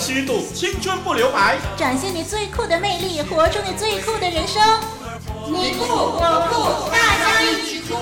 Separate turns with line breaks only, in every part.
虚度，青春不留白，
展现你最酷的魅力，活出你最酷的人生。你酷我酷，大家一起酷！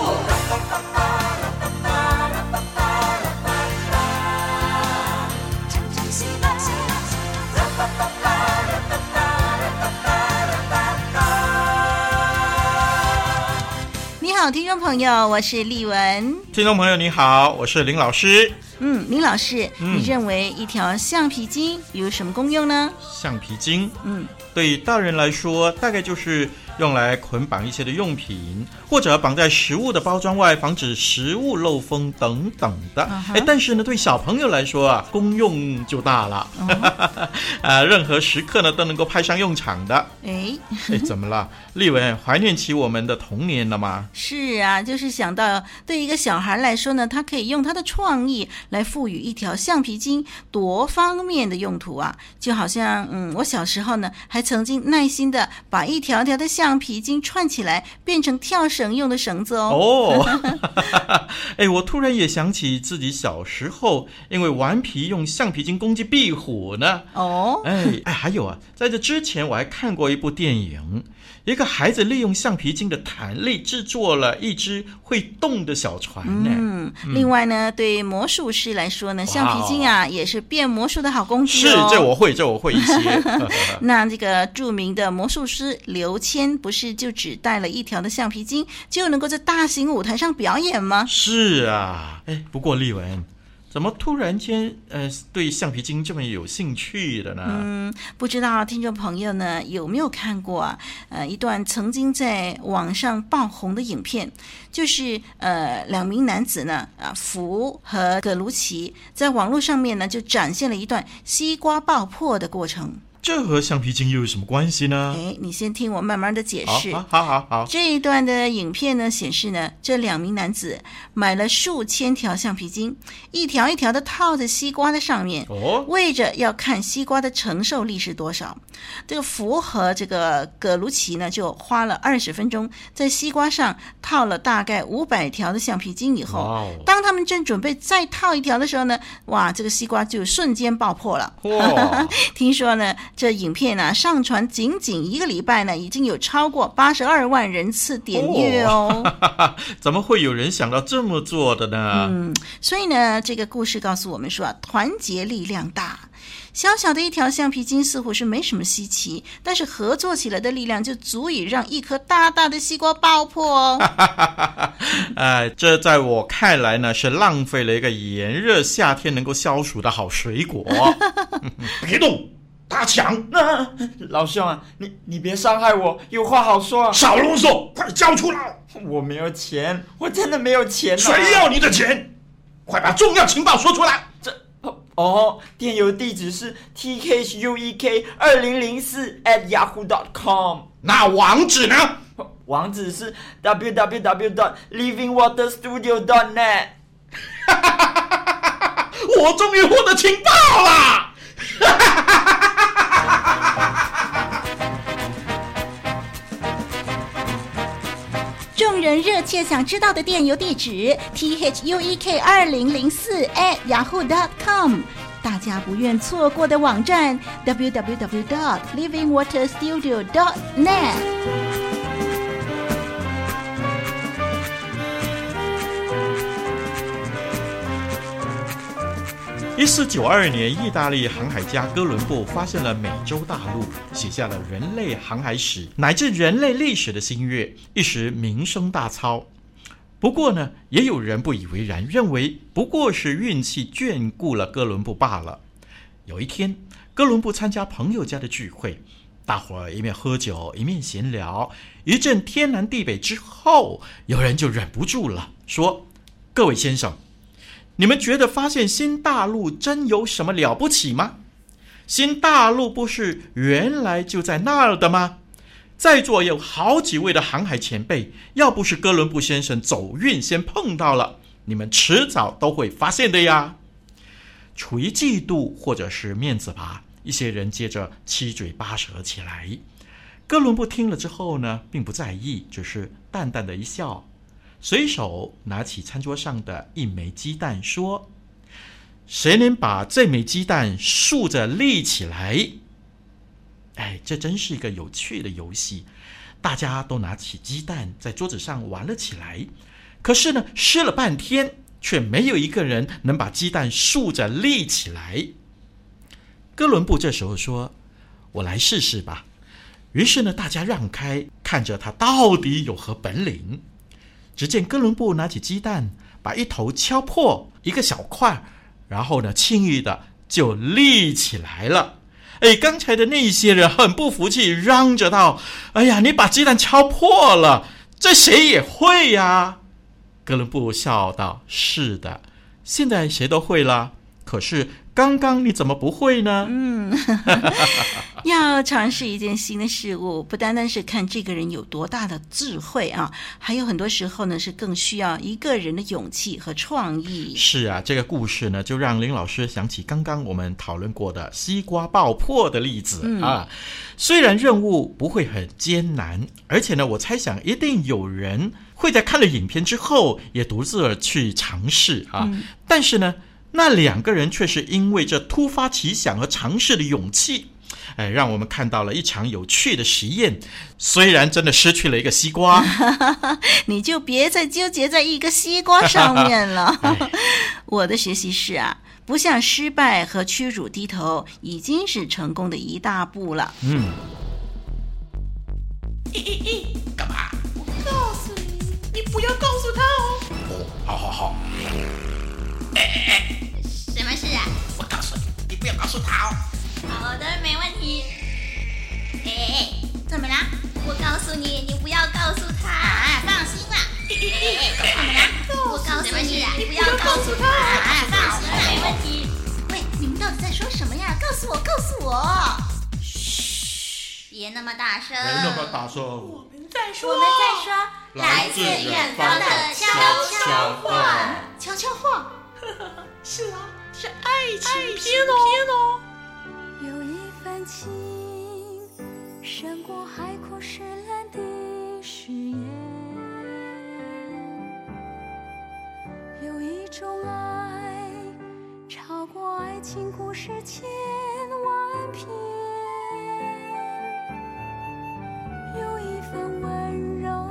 你好，听众朋友，我是丽文。
听众朋友，你好，我是林老师。
嗯，林老师，嗯、你认为一条橡皮筋有什么功用呢？
橡皮筋，嗯，对大人来说，大概就是。用来捆绑一些的用品，或者绑在食物的包装外，防止食物漏风等等的。哎、uh-huh.，但是呢，对小朋友来说啊，功用就大了。啊、uh-huh. 呃，任何时刻呢都能够派上用场的。哎，哎，怎么了？丽文怀念起我们的童年了吗？
是啊，就是想到对一个小孩来说呢，他可以用他的创意来赋予一条橡皮筋多方面的用途啊。就好像，嗯，我小时候呢，还曾经耐心的把一条条的橡橡皮筋串起来变成跳绳用的绳子哦。
哦，哎，我突然也想起自己小时候，因为顽皮用橡皮筋攻击壁虎呢。哦，哎哎，还有啊，在这之前我还看过一部电影。一个孩子利用橡皮筋的弹力制作了一只会动的小船呢。
嗯，另外呢，对魔术师来说呢，橡皮筋啊也是变魔术的好工具
哦。是，这我会，这我会一些。
那这个著名的魔术师刘谦，不是就只带了一条的橡皮筋，就能够在大型舞台上表演吗？
是啊，哎，不过丽文。怎么突然间呃对橡皮筋这么有兴趣的呢？
嗯，不知道听众朋友呢有没有看过？呃，一段曾经在网上爆红的影片，就是呃两名男子呢啊福和葛卢奇在网络上面呢就展现了一段西瓜爆破的过程。
这和橡皮筋又有什么关系呢？
哎，你先听我慢慢的解释。
好好好，好。
这一段的影片呢，显示呢，这两名男子买了数千条橡皮筋，一条一条的套在西瓜的上面，哦，为着要看西瓜的承受力是多少。这个福和这个葛卢奇呢，就花了二十分钟，在西瓜上套了大概五百条的橡皮筋以后，哦，当他们正准备再套一条的时候呢，哇，这个西瓜就瞬间爆破了。哦，听说呢。这影片呢、啊，上传仅仅一个礼拜呢，已经有超过八十二万人次点阅哦。
哦 怎么会有人想到这么做的呢？
嗯，所以呢，这个故事告诉我们说啊，团结力量大。小小的一条橡皮筋似乎是没什么稀奇，但是合作起来的力量就足以让一颗大大的西瓜爆破哦。
哎，这在我看来呢，是浪费了一个炎热夏天能够消暑的好水果。别动。大强，
啊，老兄啊，你你别伤害我，有话好说啊！
少啰嗦，快交出来！
我没有钱，我真的没有钱啊。
谁要你的钱？快把重要情报说出来！
这哦，电邮地址是 t k h u e k 二零零四 at yahoo dot com。
那网址呢？
网址是 w w w dot living water studio dot net。
哈哈哈哈哈哈！我终于获得情报了！
人热切想知道的电邮地址：t h u e k 二零零四 at yahoo dot com。大家不愿错过的网站：w w w dot living water studio dot net。
一四九二年，意大利航海家哥伦布发现了美洲大陆，写下了人类航海史乃至人类历史的新月，一时名声大噪。不过呢，也有人不以为然，认为不过是运气眷顾了哥伦布罢了。有一天，哥伦布参加朋友家的聚会，大伙儿一面喝酒一面闲聊，一阵天南地北之后，有人就忍不住了，说：“各位先生。”你们觉得发现新大陆真有什么了不起吗？新大陆不是原来就在那儿的吗？在座有好几位的航海前辈，要不是哥伦布先生走运先碰到了，你们迟早都会发现的呀。出于嫉妒或者是面子吧，一些人接着七嘴八舌起来。哥伦布听了之后呢，并不在意，只是淡淡的一笑。随手拿起餐桌上的一枚鸡蛋，说：“谁能把这枚鸡蛋竖着立起来？哎，这真是一个有趣的游戏。大家都拿起鸡蛋在桌子上玩了起来。可是呢，试了半天，却没有一个人能把鸡蛋竖着立起来。哥伦布这时候说：“我来试试吧。”于是呢，大家让开，看着他到底有何本领。只见哥伦布拿起鸡蛋，把一头敲破一个小块，然后呢，轻易的就立起来了。哎，刚才的那些人很不服气，嚷着道：“哎呀，你把鸡蛋敲破了，这谁也会呀？”哥伦布笑道：“是的，现在谁都会了。可是……”刚刚你怎么不会呢？
嗯，要尝试一件新的事物，不单单是看这个人有多大的智慧啊，还有很多时候呢，是更需要一个人的勇气和创意。
是啊，这个故事呢，就让林老师想起刚刚我们讨论过的西瓜爆破的例子、嗯、啊。虽然任务不会很艰难，而且呢，我猜想一定有人会在看了影片之后也独自去尝试啊。嗯、但是呢。那两个人却是因为这突发奇想和尝试的勇气，哎，让我们看到了一场有趣的实验。虽然真的失去了一个西瓜，
你就别再纠结在一个西瓜上面了。哎、我的学习是啊，不向失败和屈辱低头，已经是成功的一大步了。嗯。
好
的，没问题。哎哎，怎么了？我告诉你，你不要告诉他。啊，放心啦。哎哎，怎么了？我告诉你，你不要告诉他。啊，放心啦，没问题。喂，你们到底在说什么呀？告诉我，告诉我。嘘，别那么大声。
别那么大声。
我们在说，我们在说，来自远方的悄悄话。悄悄话。是啊。是爱情片哦。
有一份情，胜过海枯石烂的誓言。有一种爱，超过爱情故事千万篇。有一份温柔，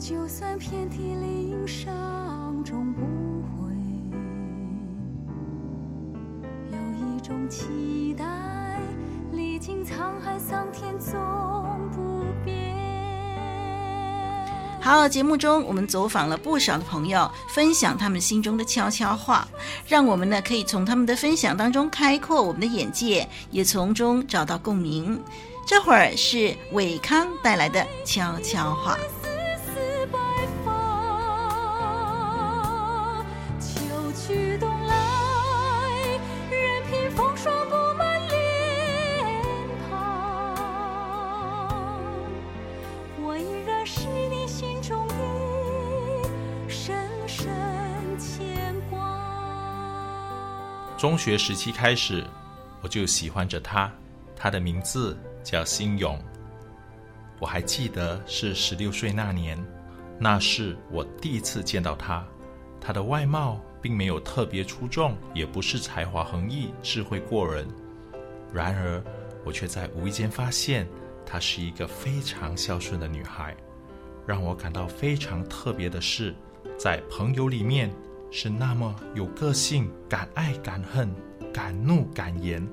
就算遍体鳞伤，终不。
好，节目中我们走访了不少的朋友，分享他们心中的悄悄话，让我们呢可以从他们的分享当中开阔我们的眼界，也从中找到共鸣。这会儿是伟康带来的悄悄话。
中学时期开始，我就喜欢着他。他的名字叫辛勇。我还记得是十六岁那年，那是我第一次见到他。他的外貌并没有特别出众，也不是才华横溢、智慧过人。然而，我却在无意间发现，她是一个非常孝顺的女孩。让我感到非常特别的是，在朋友里面。是那么有个性，敢爱敢恨，敢怒敢言。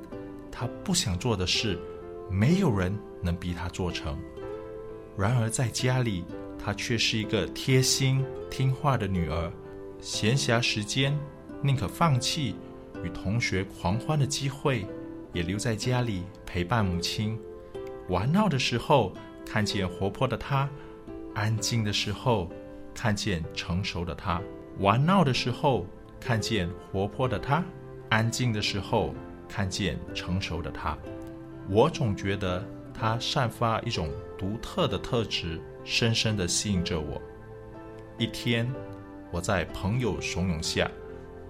他不想做的事，没有人能逼他做成。然而在家里，她却是一个贴心听话的女儿。闲暇时间，宁可放弃与同学狂欢的机会，也留在家里陪伴母亲。玩闹的时候，看见活泼的她；安静的时候，看见成熟的她。玩闹的时候看见活泼的他，安静的时候看见成熟的他。我总觉得他散发一种独特的特质，深深地吸引着我。一天，我在朋友怂恿下，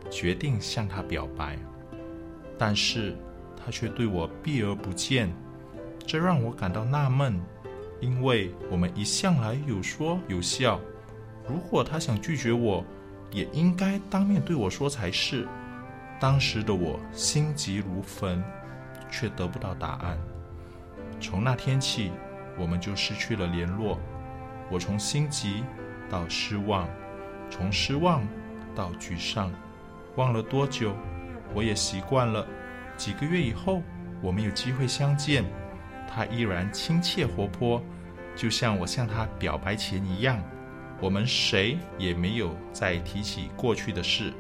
决定向他表白，但是他却对我避而不见，这让我感到纳闷，因为我们一向来有说有笑，如果他想拒绝我，也应该当面对我说才是。当时的我心急如焚，却得不到答案。从那天起，我们就失去了联络。我从心急到失望，从失望到沮丧。忘了多久，我也习惯了。几个月以后，我们有机会相见，他依然亲切活泼，就像我向他表白前一样。我们谁也没有再提起过去的事，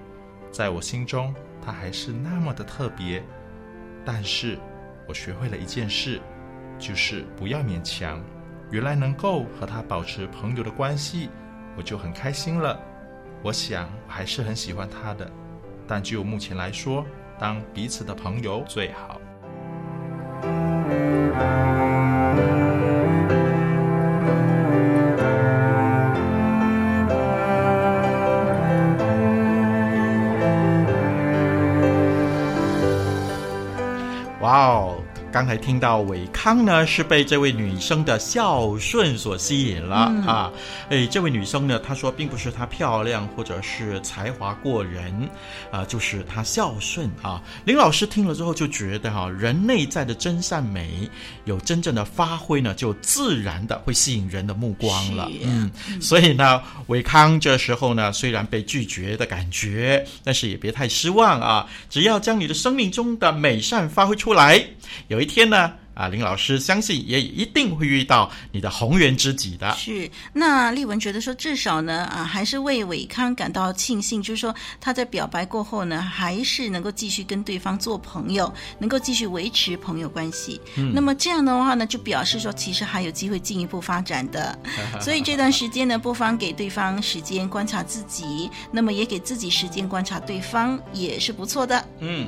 在我心中，他还是那么的特别。但是，我学会了一件事，就是不要勉强。原来能够和他保持朋友的关系，我就很开心了。我想，我还是很喜欢他的。但就目前来说，当彼此的朋友最好。
刚才听到伟康呢，是被这位女生的孝顺所吸引了、嗯、啊！哎，这位女生呢，她说并不是她漂亮或者是才华过人啊，就是她孝顺啊。林老师听了之后就觉得哈、啊，人内在的真善美有真正的发挥呢，就自然的会吸引人的目光了。嗯，所以呢，伟康这时候呢，虽然被拒绝的感觉，但是也别太失望啊！只要将你的生命中的美善发挥出来，有一。天呢？啊，林老师相信也一定会遇到你的红颜知己的。
是，那丽文觉得说，至少呢，啊，还是为伟康感到庆幸，就是说他在表白过后呢，还是能够继续跟对方做朋友，能够继续维持朋友关系。嗯，那么这样的话呢，就表示说其实还有机会进一步发展的。所以这段时间呢，不妨给对方时间观察自己，那么也给自己时间观察对方，也是不错的。
嗯。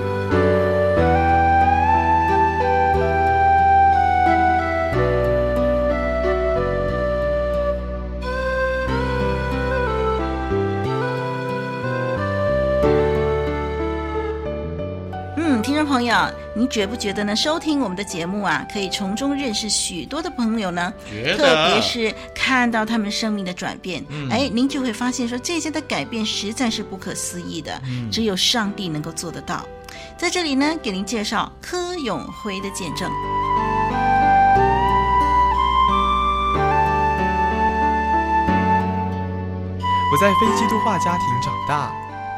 朋友，你觉不觉得呢？收听我们的节目啊，可以从中认识许多的朋友呢。特别是看到他们生命的转变，嗯、哎，您就会发现说，这些的改变实在是不可思议的，嗯、只有上帝能够做得到。在这里呢，给您介绍柯永辉的见证。
我在非基督化家庭长大，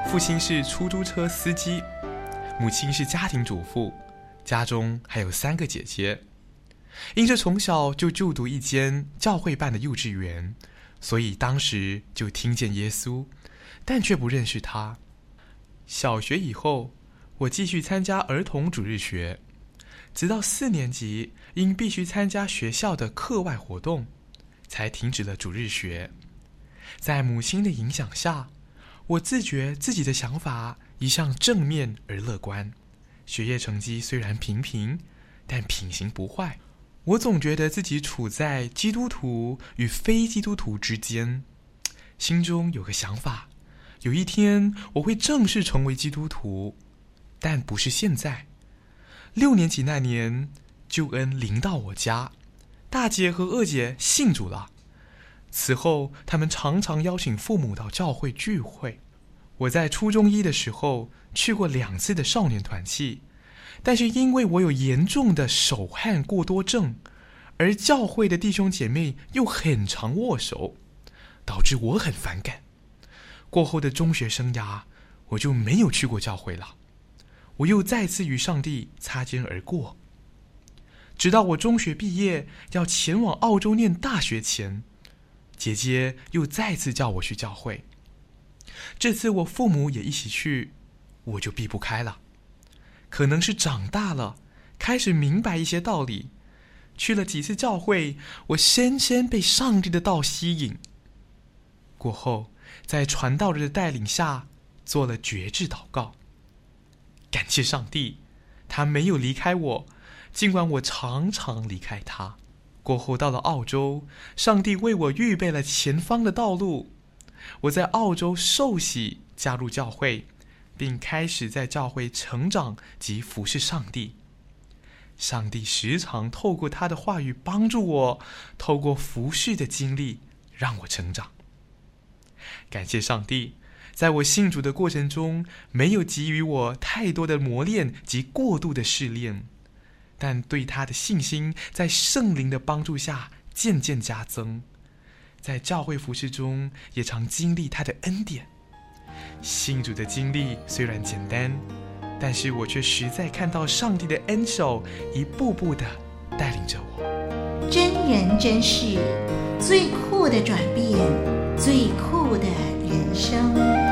父亲是出租车司机。母亲是家庭主妇，家中还有三个姐姐。因着从小就就读一间教会办的幼稚园，所以当时就听见耶稣，但却不认识他。小学以后，我继续参加儿童主日学，直到四年级，因必须参加学校的课外活动，才停止了主日学。在母亲的影响下，我自觉自己的想法一向正面而乐观，学业成绩虽然平平，但品行不坏。我总觉得自己处在基督徒与非基督徒之间，心中有个想法：有一天我会正式成为基督徒，但不是现在。六年级那年，救恩临到我家，大姐和二姐信主了。此后，他们常常邀请父母到教会聚会。我在初中一的时候去过两次的少年团契，但是因为我有严重的手汗过多症，而教会的弟兄姐妹又很常握手，导致我很反感。过后的中学生涯，我就没有去过教会了。我又再次与上帝擦肩而过，直到我中学毕业要前往澳洲念大学前，姐姐又再次叫我去教会。这次我父母也一起去，我就避不开了。可能是长大了，开始明白一些道理。去了几次教会，我深深被上帝的道吸引。过后，在传道人的带领下，做了决志祷告。感谢上帝，他没有离开我，尽管我常常离开他。过后到了澳洲，上帝为我预备了前方的道路。我在澳洲受洗，加入教会，并开始在教会成长及服侍上帝。上帝时常透过他的话语帮助我，透过服侍的经历让我成长。感谢上帝，在我信主的过程中，没有给予我太多的磨练及过度的试炼，但对他的信心在圣灵的帮助下渐渐加增。在教会服饰中，也常经历他的恩典。信主的经历虽然简单，但是我却实在看到上帝的恩手一步步的带领着我。
真人真事，最酷的转变，最酷的人生。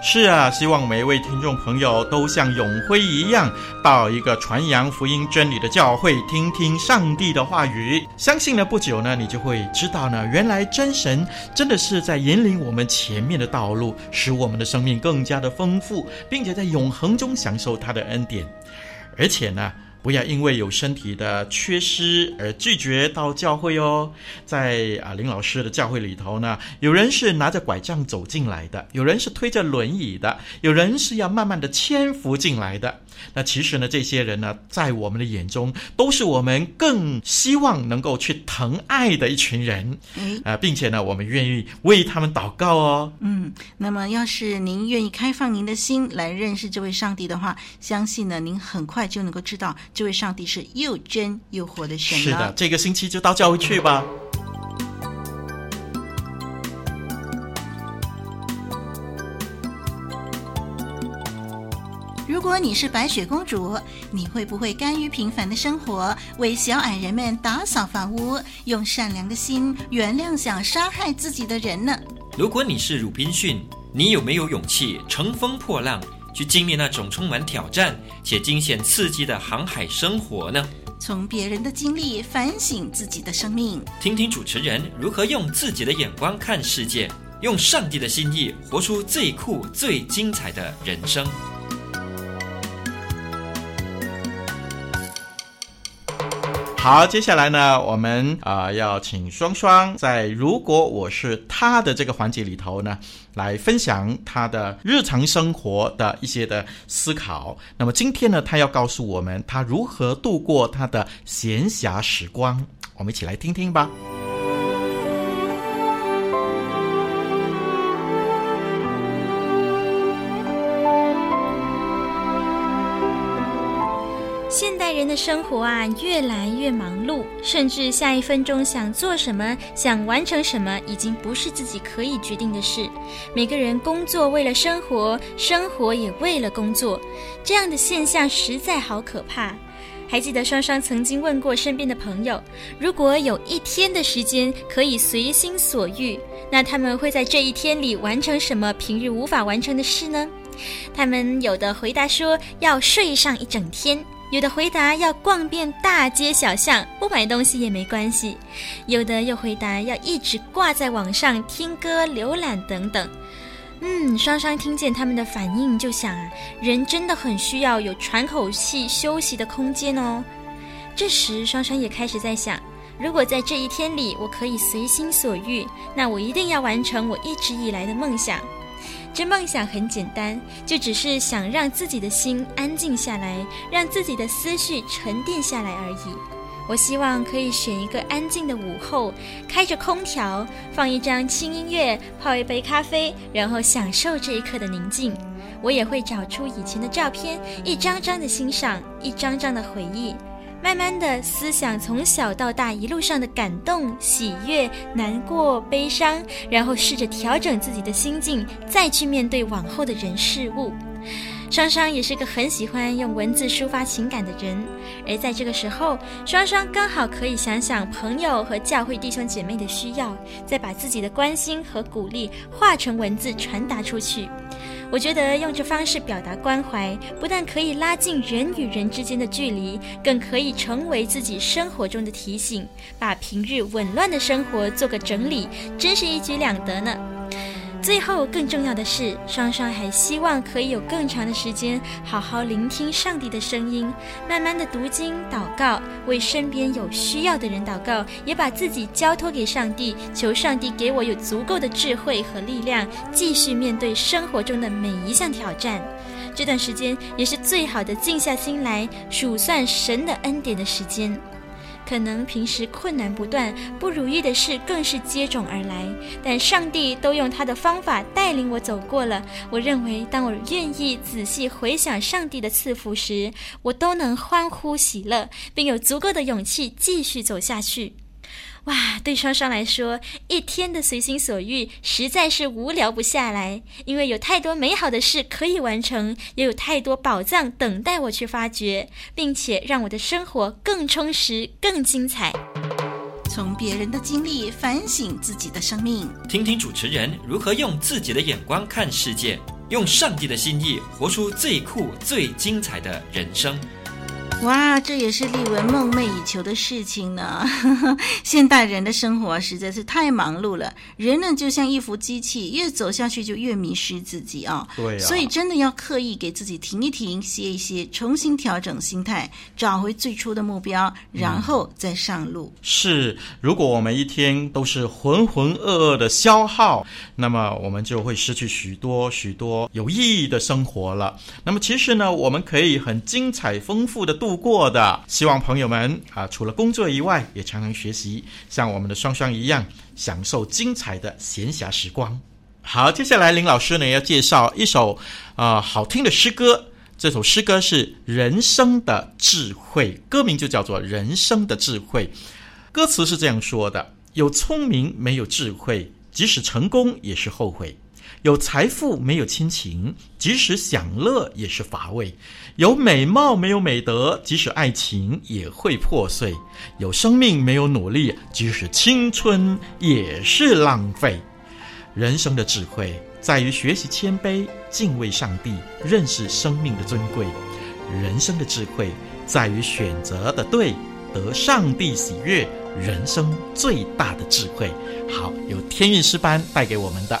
是啊，希望每一位听众朋友都像永辉一样，到一个传扬福音真理的教会，听听上帝的话语。相信呢，不久呢，你就会知道呢，原来真神真的是在引领我们前面的道路，使我们的生命更加的丰富，并且在永恒中享受他的恩典。而且呢，不要因为有身体的缺失而拒绝到教会哦。在啊林老师的教会里头呢，有人是拿着拐杖走进来的，有人是推着轮椅的，有人是要慢慢的牵扶进来的。那其实呢，这些人呢，在我们的眼中，都是我们更希望能够去疼爱的一群人。哎，呃，并且呢，我们愿意为他们祷告哦。
嗯，那么要是您愿意开放您的心来认识这位上帝的话，相信呢，您很快就能够知道。这位上帝是又真又活的神。
是的，这个星期就到教会去吧。
如果你是白雪公主，你会不会甘于平凡的生活，为小矮人们打扫房屋，用善良的心原谅想杀害自己的人呢？
如果你是鲁滨逊，你有没有勇气乘风破浪？去经历那种充满挑战且惊险刺激的航海生活呢？
从别人的经历反省自己的生命，
听听主持人如何用自己的眼光看世界，用上帝的心意活出最酷、最精彩的人生。
好，接下来呢，我们啊、要请双双在“如果我是他的”这个环节里头呢，来分享他的日常生活的一些的思考。那么今天呢，他要告诉我们他如何度过他的闲暇时光，我们一起来听听吧。
人的生活啊，越来越忙碌，甚至下一分钟想做什么、想完成什么，已经不是自己可以决定的事。每个人工作为了生活，生活也为了工作，这样的现象实在好可怕。还记得双双曾经问过身边的朋友，如果有一天的时间可以随心所欲，那他们会在这一天里完成什么平日无法完成的事呢？他们有的回答说要睡上一整天。有的回答要逛遍大街小巷，不买东西也没关系；有的又回答要一直挂在网上听歌、浏览等等。嗯，双双听见他们的反应，就想啊，人真的很需要有喘口气、休息的空间哦。这时，双双也开始在想，如果在这一天里我可以随心所欲，那我一定要完成我一直以来的梦想。这梦想很简单，就只是想让自己的心安静下来，让自己的思绪沉淀下来而已。我希望可以选一个安静的午后，开着空调，放一张轻音乐，泡一杯咖啡，然后享受这一刻的宁静。我也会找出以前的照片，一张张的欣赏，一张张的回忆。慢慢的思想从小到大一路上的感动、喜悦、难过、悲伤，然后试着调整自己的心境，再去面对往后的人事物。双双也是个很喜欢用文字抒发情感的人，而在这个时候，双双刚好可以想想朋友和教会弟兄姐妹的需要，再把自己的关心和鼓励化成文字传达出去。我觉得用这方式表达关怀，不但可以拉近人与人之间的距离，更可以成为自己生活中的提醒，把平日紊乱的生活做个整理，真是一举两得呢。最后，更重要的是，双双还希望可以有更长的时间，好好聆听上帝的声音，慢慢的读经、祷告，为身边有需要的人祷告，也把自己交托给上帝，求上帝给我有足够的智慧和力量，继续面对生活中的每一项挑战。这段时间也是最好的静下心来数算神的恩典的时间。可能平时困难不断，不如意的事更是接踵而来，但上帝都用他的方法带领我走过了。我认为，当我愿意仔细回想上帝的赐福时，我都能欢呼喜乐，并有足够的勇气继续走下去。哇，对双双来说，一天的随心所欲实在是无聊不下来，因为有太多美好的事可以完成，也有太多宝藏等待我去发掘，并且让我的生活更充实、更精彩。
从别人的经历反省自己的生命，
听听主持人如何用自己的眼光看世界，用上帝的心意活出最酷、最精彩的人生。
哇，这也是丽文梦寐以求的事情呢。现代人的生活实在是太忙碌了，人呢就像一副机器，越走下去就越迷失自己啊。
对啊。
所以真的要刻意给自己停一停、歇一歇，重新调整心态，找回最初的目标，然后再上路。
嗯。是，如果我们一天都是浑浑噩噩的消耗，那么我们就会失去许多许多有意义的生活了。那么其实呢，我们可以很精彩丰富的度。度过的，希望朋友们啊，除了工作以外，也常常学习，像我们的双双一样，享受精彩的闲暇时光。好，接下来林老师呢要介绍一首啊、好听的诗歌，这首诗歌是《人生的智慧》，歌名就叫做《人生的智慧》。歌词是这样说的：有聪明没有智慧，即使成功也是后悔。有财富没有亲情，即使享乐也是乏味；有美貌没有美德，即使爱情也会破碎；有生命没有努力，即使青春也是浪费。人生的智慧在于学习谦卑、敬畏上帝、认识生命的尊贵；人生的智慧在于选择的对，得上帝喜悦。人生最大的智慧，好，由天韵诗班带给我们的。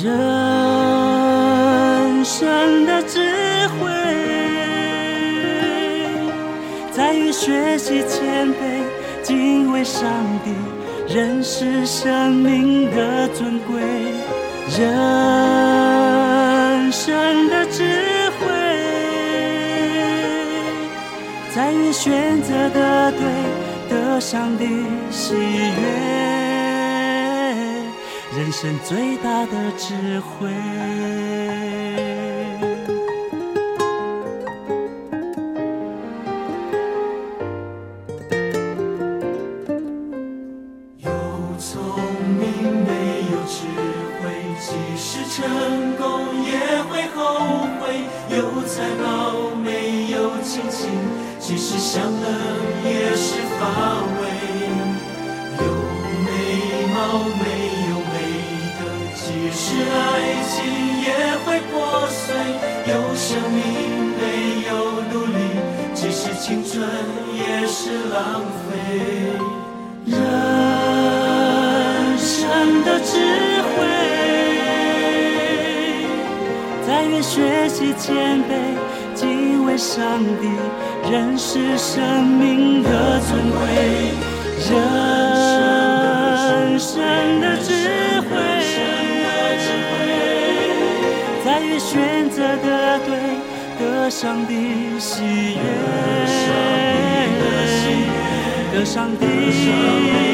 人生的智慧，在于学习谦卑，敬畏上帝，认识生命的尊贵。人生的智慧，在于选择的对，得上帝喜悦。人生最大的智慧。
有聪明没有智慧，即使成功也会后悔；有财宝没有亲情，即使享乐也是乏味；有美貌没。是爱情也会破碎，有生命没有努力，即使青春也是浪费。人生的智慧，在于学习谦卑，敬畏上帝，认识生命的尊贵。人生的智慧。
在于选择的对，得上帝喜悦，得上帝。的喜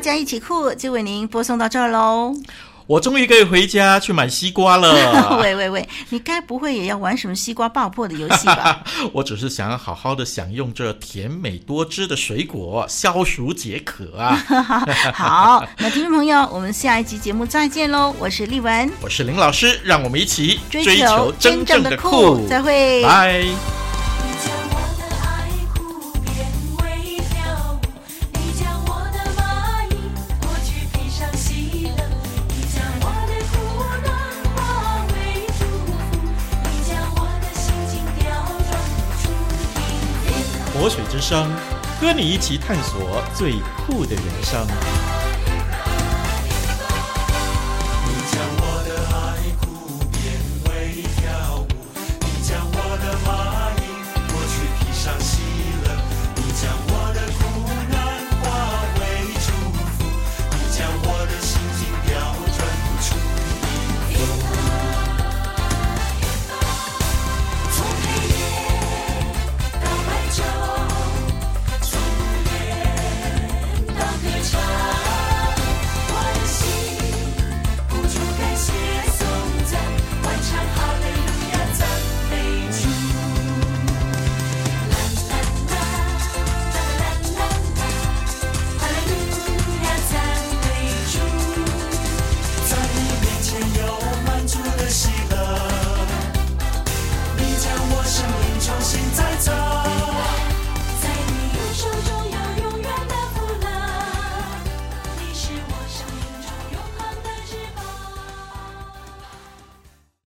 大家一起酷，就为您播送到这儿喽。
我终于可以回家去买西瓜了。
喂喂喂，你该不会也要玩什么西瓜爆破的游戏吧？
我只是想要好好的享用这甜美多汁的水果，消暑解渴啊。
好，那听众朋友，我们下一集节目再见喽。我是丽文，
我是林老师，让我们一起
追求真正的酷。再会，
拜。一起探索最酷的人生。